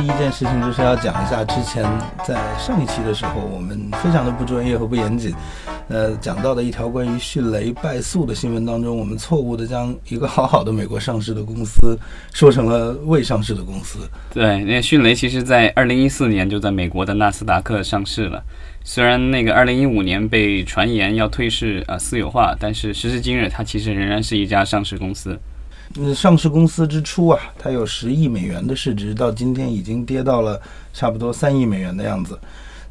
第一件事情就是要讲一下之前在上一期的时候，我们非常的不专业和不严谨，呃，讲到的一条关于迅雷败诉的新闻当中，我们错误的将一个好好的美国上市的公司说成了未上市的公司。对，那迅雷其实在二零一四年就在美国的纳斯达克上市了。虽然那个二零一五年被传言要退市啊私有化，但是时至今日，它其实仍然是一家上市公司。嗯，上市公司之初啊，它有十亿美元的市值，到今天已经跌到了差不多三亿美元的样子。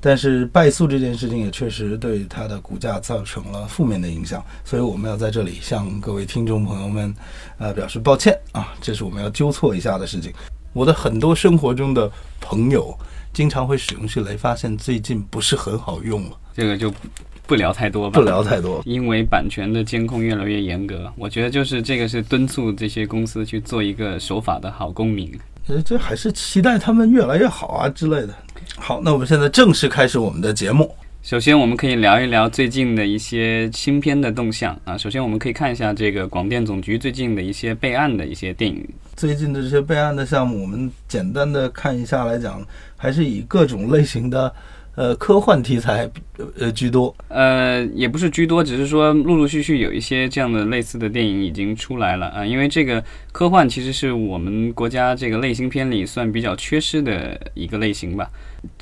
但是败诉这件事情也确实对它的股价造成了负面的影响，所以我们要在这里向各位听众朋友们，呃，表示抱歉啊，这是我们要纠错一下的事情。我的很多生活中的朋友经常会使用迅雷，发现最近不是很好用了。这个就不聊太多吧，不聊太多，因为版权的监控越来越严格。我觉得就是这个是敦促这些公司去做一个守法的好公民。呃，这还是期待他们越来越好啊之类的。好，那我们现在正式开始我们的节目。首先，我们可以聊一聊最近的一些新片的动向啊。首先，我们可以看一下这个广电总局最近的一些备案的一些电影。最近的这些备案的项目，我们简单的看一下来讲，还是以各种类型的。呃，科幻题材呃居多，呃，也不是居多，只是说陆陆续续有一些这样的类似的电影已经出来了啊。因为这个科幻其实是我们国家这个类型片里算比较缺失的一个类型吧。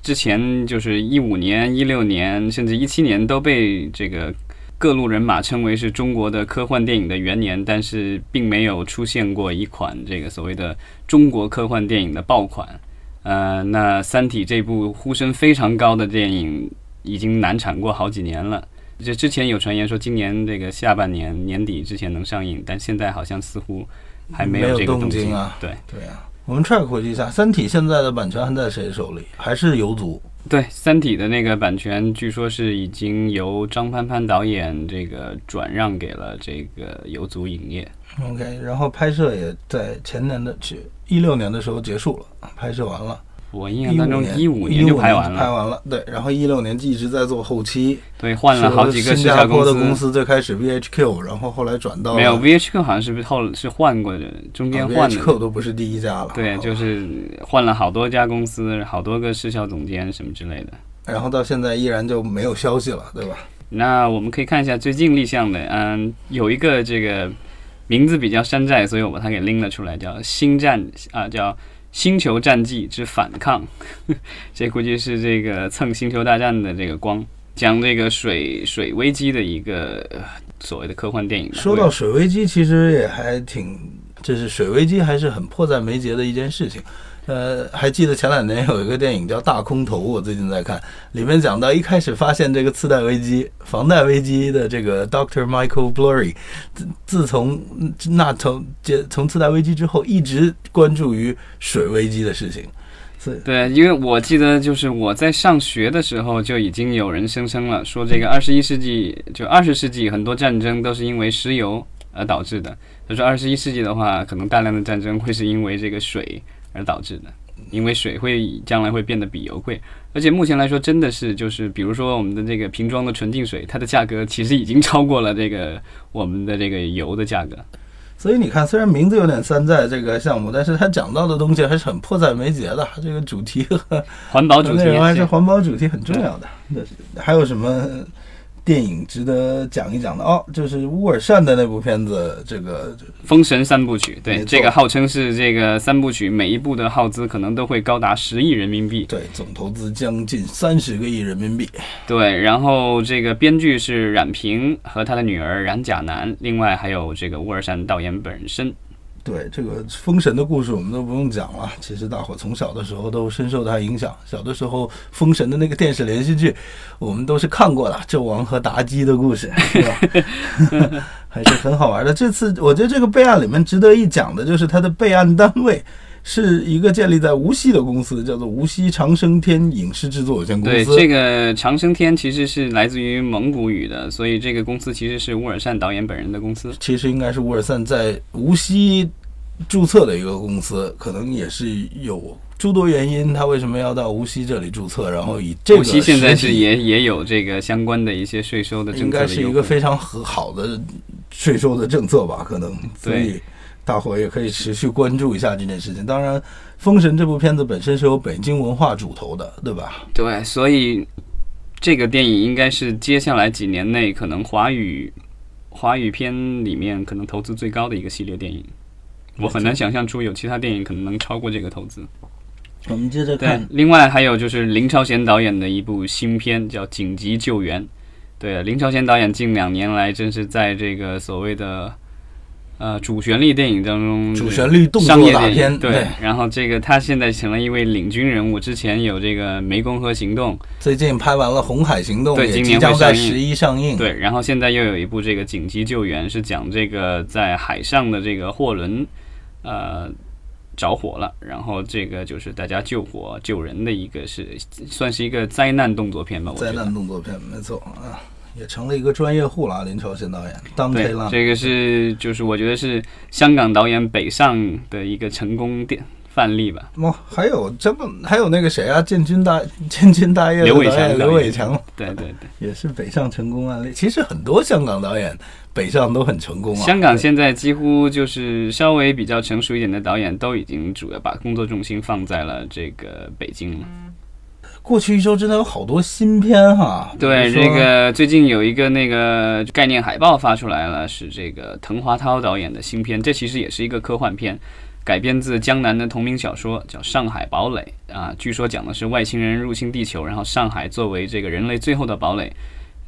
之前就是一五年、一六年，甚至一七年都被这个各路人马称为是中国的科幻电影的元年，但是并没有出现过一款这个所谓的中国科幻电影的爆款。呃，那《三体》这部呼声非常高的电影已经难产过好几年了。这之前有传言说今年这个下半年年底之前能上映，但现在好像似乎还没有这个动静啊。对对啊，我们 track 回去一下，《三体》现在的版权还在谁手里？还是游族？对，《三体》的那个版权据说是已经由张潘潘导演这个转让给了这个游族影业。OK，然后拍摄也在前年的去一六年的时候结束了，拍摄完了。我印象当中一五年就拍完了，拍完了。对，然后一六年一直在做后期。对，换了好几个新加坡的公司，最开始 VHQ，然后后来转到没有 VHQ，好像是不是后是换过的，中间换的。VHQ 都不是第一家了。对，就是换了好多家公司，好多个视效总监什么之类的。然后到现在依然就没有消息了，对吧？那我们可以看一下最近立项的，嗯，有一个这个名字比较山寨，所以我把它给拎了出来，叫《星战》啊，叫。星球战记之反抗，这估计是这个蹭星球大战的这个光，讲这个水水危机的一个所谓的科幻电影。说到水危机，其实也还挺，就是水危机还是很迫在眉睫的一件事情。呃，还记得前两年有一个电影叫《大空头》，我最近在看，里面讲到一开始发现这个次贷危机、房贷危机的这个 Doctor Michael Blurry，自自从那从接从次贷危机之后，一直关注于水危机的事情。对，因为我记得就是我在上学的时候就已经有人声称了，说这个二十一世纪就二十世纪很多战争都是因为石油而导致的。他说二十一世纪的话，可能大量的战争会是因为这个水。而导致的，因为水会将来会变得比油贵，而且目前来说真的是就是，比如说我们的这个瓶装的纯净水，它的价格其实已经超过了这个我们的这个油的价格。所以你看，虽然名字有点山寨这个项目，但是它讲到的东西还是很迫在眉睫的。这个主题和环保主题还是环保主题很重要的。那还有什么？电影值得讲一讲的哦，就是乌尔善的那部片子，这个《封神三部曲》。对，这个号称是这个三部曲每一部的耗资可能都会高达十亿人民币。对，总投资将近三十个亿人民币。对，然后这个编剧是冉平和他的女儿冉甲男，另外还有这个乌尔善导演本身。对这个封神的故事，我们都不用讲了。其实大伙从小的时候都深受他影响。小的时候，封神的那个电视连续剧，我们都是看过的，纣王和妲己的故事，是吧？还是很好玩的。这次我觉得这个备案里面值得一讲的就是它的备案单位是一个建立在无锡的公司，叫做无锡长生天影视制作有限公司。对，这个长生天其实是来自于蒙古语的，所以这个公司其实是乌尔善导演本人的公司。其实应该是乌尔善在无锡。注册的一个公司，可能也是有诸多原因，他为什么要到无锡这里注册？然后以这个无锡现在是也也有这个相关的一些税收的政策，应该是一个非常很好的税收的政策吧？可能所以大伙也可以持续关注一下这件事情。当然，《封神》这部片子本身是由北京文化主投的，对吧？对，所以这个电影应该是接下来几年内可能华语华语片里面可能投资最高的一个系列电影。我很难想象出有其他电影可能能超过这个投资。我们接着看，，另外还有就是林超贤导演的一部新片叫《紧急救援》。对，林超贤导演近两年来真是在这个所谓的呃主旋律电影当中，主旋律动作大片，影对。然后这个他现在成了一位领军人物，之前有这个《湄公河行动》，最近拍完了《红海行动》，对今年即将在会上映十一上映。对，然后现在又有一部这个紧急救援，是讲这个在海上的这个货轮，呃。着火了，然后这个就是大家救火救人的一个是算是一个灾难动作片吧，我觉灾。难动作片，没错啊，也成了一个专业户了啊。林超贤导演，当对黑，浪，这个是就是我觉得是香港导演北上的一个成功典范例吧。哦，还有这么还有那个谁啊，建军大建军大业的刘伟强刘伟强对对对，也是北上成功案例。其实很多香港导演北上都很成功啊。香港现在几乎就是稍微比较成熟一点的导演都已经主要把工作重心放在了这个北京了。过去一周真的有好多新片哈。对，这个最近有一个那个概念海报发出来了，是这个滕华涛导演的新片，这其实也是一个科幻片，改编自江南的同名小说，叫《上海堡垒》啊。据说讲的是外星人入侵地球，然后上海作为这个人类最后的堡垒，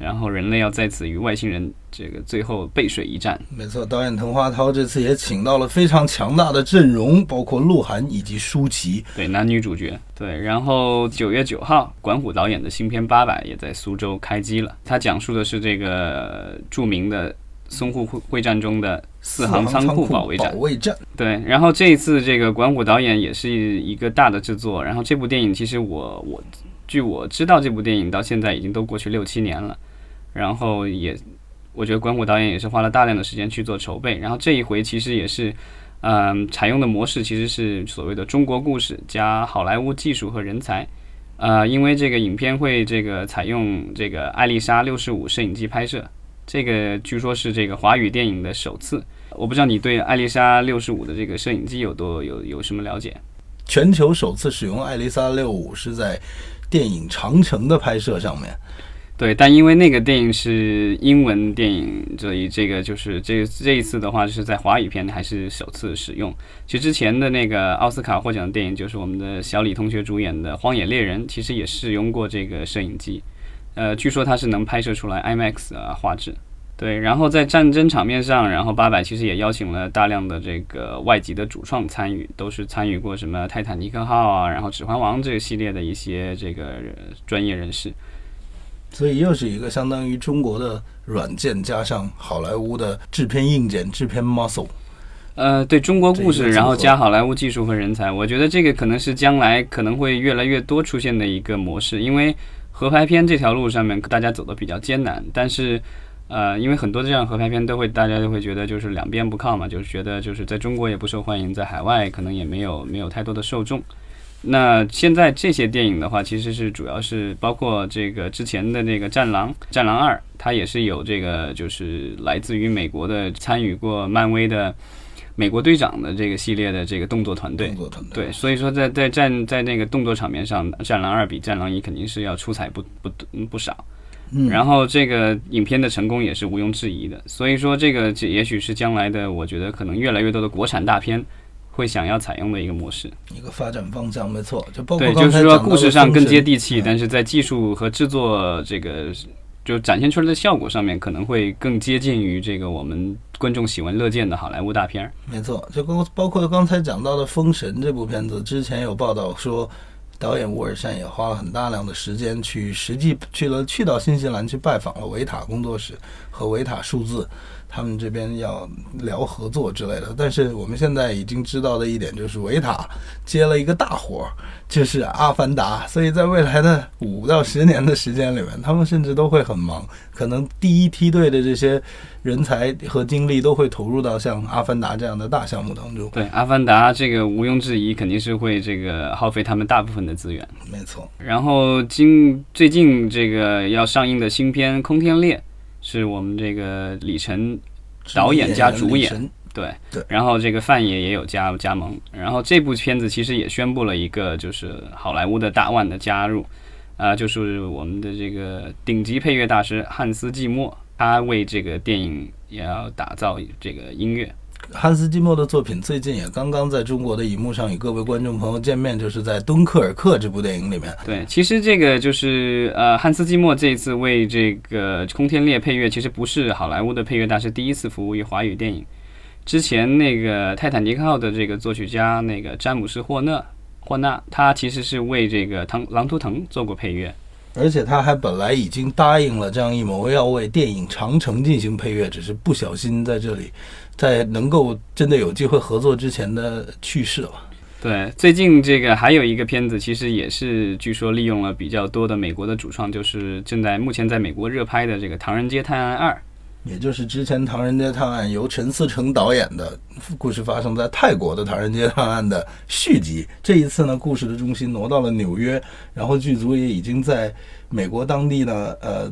然后人类要在此与外星人这个最后背水一战。没错，导演滕华涛这次也请到了非常强大的阵容，包括鹿晗以及舒淇。对，男女主角。对，然后九月九号，管虎导演的新片《八佰》也在苏州开机了。他讲述的是这个著名的淞沪会会战中的四行仓库保卫战保。卫战，对，然后这一次这个管虎导演也是一个大的制作，然后这部电影其实我我据我知道，这部电影到现在已经都过去六七年了，然后也我觉得关谷导演也是花了大量的时间去做筹备，然后这一回其实也是。嗯，采用的模式其实是所谓的中国故事加好莱坞技术和人才，呃，因为这个影片会这个采用这个艾丽莎六十五摄影机拍摄，这个据说是这个华语电影的首次。我不知道你对艾丽莎六十五的这个摄影机有多有有什么了解？全球首次使用艾丽莎六五是在电影《长城》的拍摄上面。对，但因为那个电影是英文电影，所以这个就是这这一次的话是在华语片还是首次使用。其实之前的那个奥斯卡获奖的电影就是我们的小李同学主演的《荒野猎人》，其实也试用过这个摄影机。呃，据说它是能拍摄出来 IMAX 啊画质。对，然后在战争场面上，然后八百其实也邀请了大量的这个外籍的主创参与，都是参与过什么泰坦尼克号啊，然后指环王这个系列的一些这个专业人士。所以又是一个相当于中国的软件加上好莱坞的制片硬件、制片 muscle。呃，对中国故事，然后加好莱坞技术和人才，我觉得这个可能是将来可能会越来越多出现的一个模式。因为合拍片这条路上面大家走的比较艰难，但是呃，因为很多这样合拍片都会大家都会觉得就是两边不靠嘛，就是觉得就是在中国也不受欢迎，在海外可能也没有没有太多的受众。那现在这些电影的话，其实是主要是包括这个之前的那个《战狼》《战狼二》，它也是有这个就是来自于美国的参与过漫威的美国队长的这个系列的这个动作团队动。作团队。对，所以说在在战在那个动作场面上，《战狼二》比《战狼一》肯定是要出彩不不嗯不少。嗯，然后这个影片的成功也是毋庸置疑的，所以说这个这也许是将来的，我觉得可能越来越多的国产大片会想要采用的一个模式。一个发展方向，没错，就包括对，刚就是说故事上更接地气，嗯但是在技术和制作这个就展现出来的效果上面，可能会更接近于这个我们观众喜闻乐见的好莱坞大片儿。没错，就包包括刚才讲到的《封神》这部片子，之前有报道说，导演沃尔善也花了很大量的时间去实际去了去到新西兰去拜访了维塔工作室和维塔数字，他们这边要聊合作之类的。但是我们现在已经知道的一点就是，维塔接了一个大活儿，就是《阿凡达》，所以在未来的五到十年的时间里面，他们甚至都会很忙，可能第一梯队的这些人才和精力都会投入到像《阿凡达》这样的大项目当中。对，《阿凡达》这个毋庸置疑肯定是会这个耗费他们大部分的资源。没错，然后今最近这个要上映的新片《空天猎》，是我们这个李晨导演加主演对对然后这个范爷也有加加盟，然后这部片子其实也宣布了一个就是好莱坞的大腕的加入，啊、就是我们的这个顶级配乐大师汉斯季默，他为这个电影也要打造这个音乐。汉斯季默的作品最近也刚刚在中国的荧幕上与各位观众朋友见面，就是在《敦刻尔克》这部电影里面。对，其实这个就是呃，汉斯季默这一次为这个《空天猎》配乐，其实不是好莱坞的配乐大师第一次服务于华语电影。之前那个《泰坦尼克号》的这个作曲家那个詹姆斯霍纳霍纳，他其实是为这个《唐狼图腾》做过配乐。而且他还本来已经答应了张艺谋要为电影《长城》进行配乐，只是不小心在这里，在能够真的有机会合作之前的去世了。对，最近这个还有一个片子，其实也是据说利用了比较多的美国的主创，就是正在目前在美国热拍的这个《唐人街探案二》。也就是之前《唐人街探案》由陈思诚导演的故事发生在泰国的《唐人街探案》的续集。这一次呢，故事的中心挪到了纽约，然后剧组也已经在美国当地呢，呃，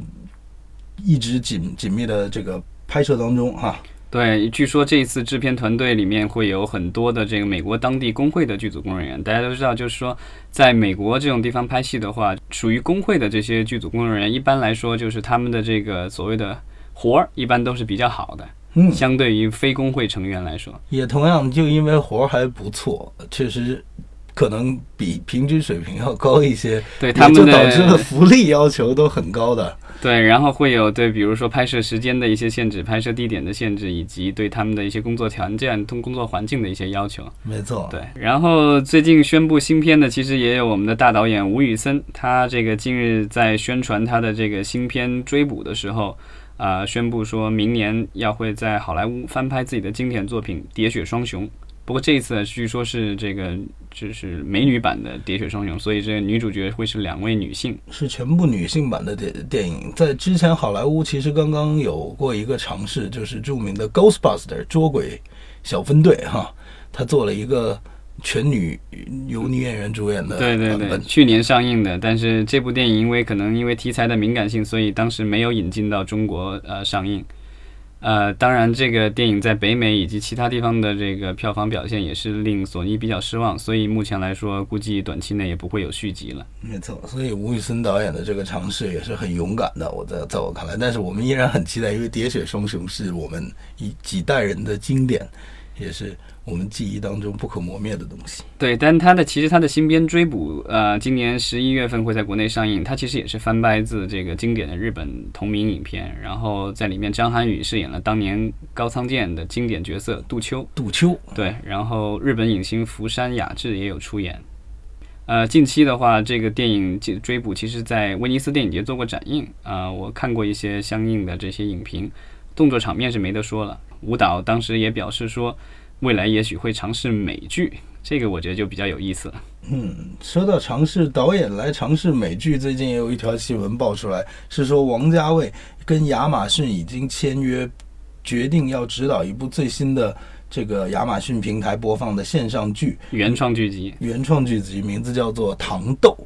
一直紧紧密的这个拍摄当中哈、对，据说这一次制片团队里面会有很多的这个美国当地工会的剧组工作人员。大家都知道，就是说，在美国这种地方拍戏的话，属于工会的这些剧组工作人员，一般来说就是他们的这个所谓的活儿，一般都是比较好的，嗯，相对于非工会成员来说。也同样就因为活儿还不错，确实可能比平均水平要高一些，对他们就导致了的福利要求都很高的。对，然后会有对，比如说拍摄时间的一些限制、拍摄地点的限制，以及对他们的一些工作条件、工工作环境的一些要求。没错，对，然后最近宣布新片的，其实也有我们的大导演吴宇森，他这个近日在宣传他的这个新片《追捕》的时候，啊、宣布说明年要会在好莱坞翻拍自己的经典作品《喋血双雄》。不过这一次据说是这个就是美女版的《喋血双雄》，所以这个女主角会是两位女性。是全部女性版的电电影。在之前，好莱坞其实刚刚有过一个尝试，就是著名的《Ghostbuster》捉鬼小分队哈，他做了一个全女由女演员主演的对对对，去年上映的，但是这部电影因为可能因为题材的敏感性，所以当时没有引进到中国呃上映。呃，当然，这个电影在北美以及其他地方的这个票房表现也是令索尼比较失望，所以目前来说，估计短期内也不会有续集了。没错，所以吴宇森导演的这个尝试也是很勇敢的，我在在我看来，但是我们依然很期待，因为《喋血双雄》是我们一几代人的经典，也是我们记忆当中不可磨灭的东西。对，但它的其实它的新编《追捕》呃，今年十一月份会在国内上映。它其实也是翻拍自这个经典的日本同名影片，然后在里面张涵予饰演了当年高仓健的经典角色杜秋。杜秋，对，然后日本影星福山雅治也有出演。呃，近期的话，这个电影《追捕》其实在威尼斯电影节做过展映啊、我看过一些相应的这些影评，动作场面是没得说了。舞蹈当时也表示说，未来也许会尝试美剧，这个我觉得就比较有意思了。嗯，说到尝试导演来尝试美剧，最近也有一条新闻爆出来，是说王家卫跟亚马逊已经签约，决定要指导一部最新的这个亚马逊平台播放的线上剧原创剧集，原创剧集，名字叫做《糖豆》。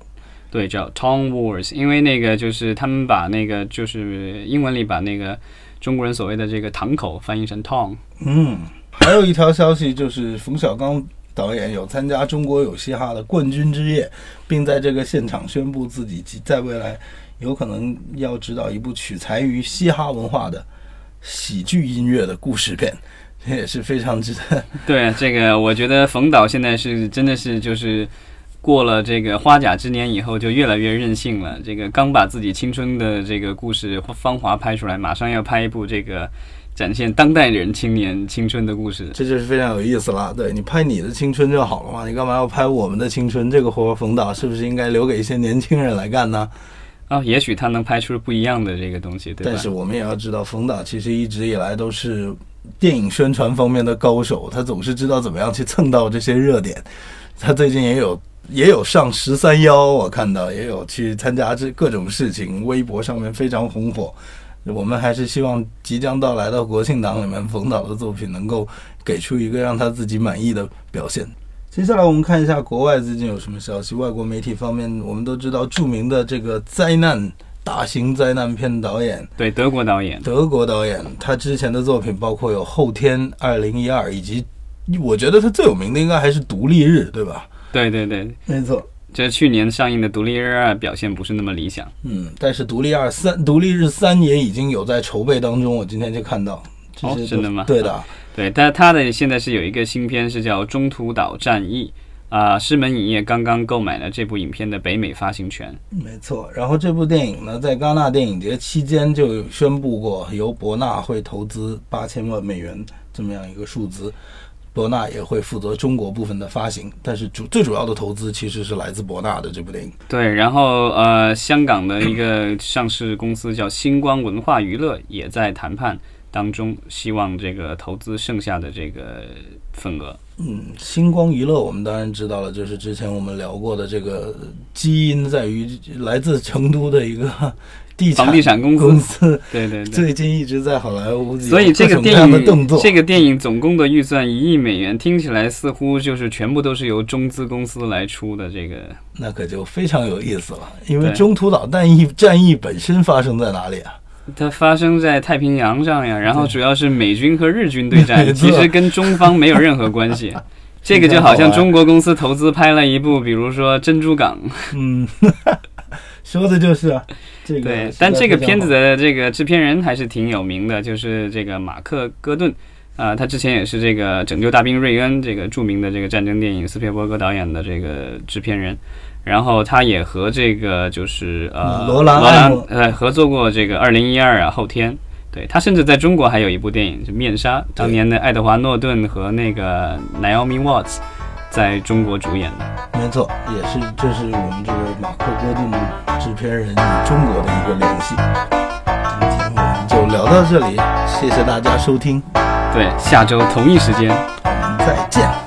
对，叫 Tong Wars，因为那个就是他们把那个就是英文里把那个中国人所谓的这个堂口翻译成 Tong。嗯，还有一条消息就是冯小刚导演有参加中国有嘻哈的冠军之夜，并在这个现场宣布自己即在未来有可能要指导一部取材于嘻哈文化的喜剧音乐的故事片，这 也是非常值得。对这个，我觉得冯导现在是真的是就是过了这个花甲之年以后，就越来越任性了。这个刚把自己青春的这个故事芳华拍出来，马上要拍一部这个展现当代人青年青春的故事。这就是非常有意思了。对你拍你的青春就好了嘛，你干嘛要拍我们的青春？这个活儿冯导是不是应该留给一些年轻人来干呢？啊、也许他能拍出不一样的这个东西，对吧？但是我们也要知道，冯导其实一直以来都是电影宣传方面的高手，他总是知道怎么样去蹭到这些热点。他最近也有也有上十三幺，我看到也有去参加这各种事情，微博上面非常红火。我们还是希望即将到来的国庆档里面，冯导的作品能够给出一个让他自己满意的表现。接下来我们看一下国外最近有什么消息。外国媒体方面，我们都知道著名的这个灾难大型灾难片导演，对，德国导演，德国导演。他之前的作品包括有《后天》《二零一二》，以及我觉得他最有名的应该还是《独立日》，对吧？对对对，没错。这去年上映的《独立日二》表现不是那么理想。嗯，但是《独立二三》《独立日三》也已经有在筹备当中，我今天就看到。哦，真的吗？对的，对。但他的现在是有一个新片，是叫《中途岛战役》。啊，狮门影业刚刚购买了这部影片的北美发行权。没错，然后这部电影呢，在戛纳电影节期间就宣布过，由博纳会投资八千万美元这么样一个数字，博纳也会负责中国部分的发行，但是主最主要的投资其实是来自博纳的这部电影。对，然后呃，香港的一个上市公司叫星光文化娱乐也在谈判当中，希望这个投资剩下的这个份额。嗯，星光娱乐我们当然知道了，就是之前我们聊过的这个基因在于来自成都的一个地产地产公司，对对对，最近一直在好莱坞，所以这个电影这个电影总共的预算一亿美元，听起来似乎就是全部都是由中资公司来出的，这个。那可就非常有意思了，因为中途岛战役战役本身发生在哪里啊？它发生在太平洋上呀，然后主要是美军和日军对战，其实跟中方没有任何关系。这个就好像中国公司投资拍了一部，比如说《珍珠港》。嗯，说的就是啊，这个。对，但这个片子的这个制片人还是挺有名的，就是这个马克·戈顿啊，他之前也是这个《拯救大兵瑞恩》这个著名的这个战争电影斯皮尔伯格导演的这个制片人。然后他也和这个就是呃罗兰罗兰呃合作过这个二零一二啊后天，对他甚至在中国还有一部电影就面纱，当年的爱德华诺顿和那个 Naomi Watts 在中国主演的，没错，也是这是我们这个马克戈顿制片人与中国的一个联系。今天我们就聊到这里，谢谢大家收听，对，下周同一时间我们再见。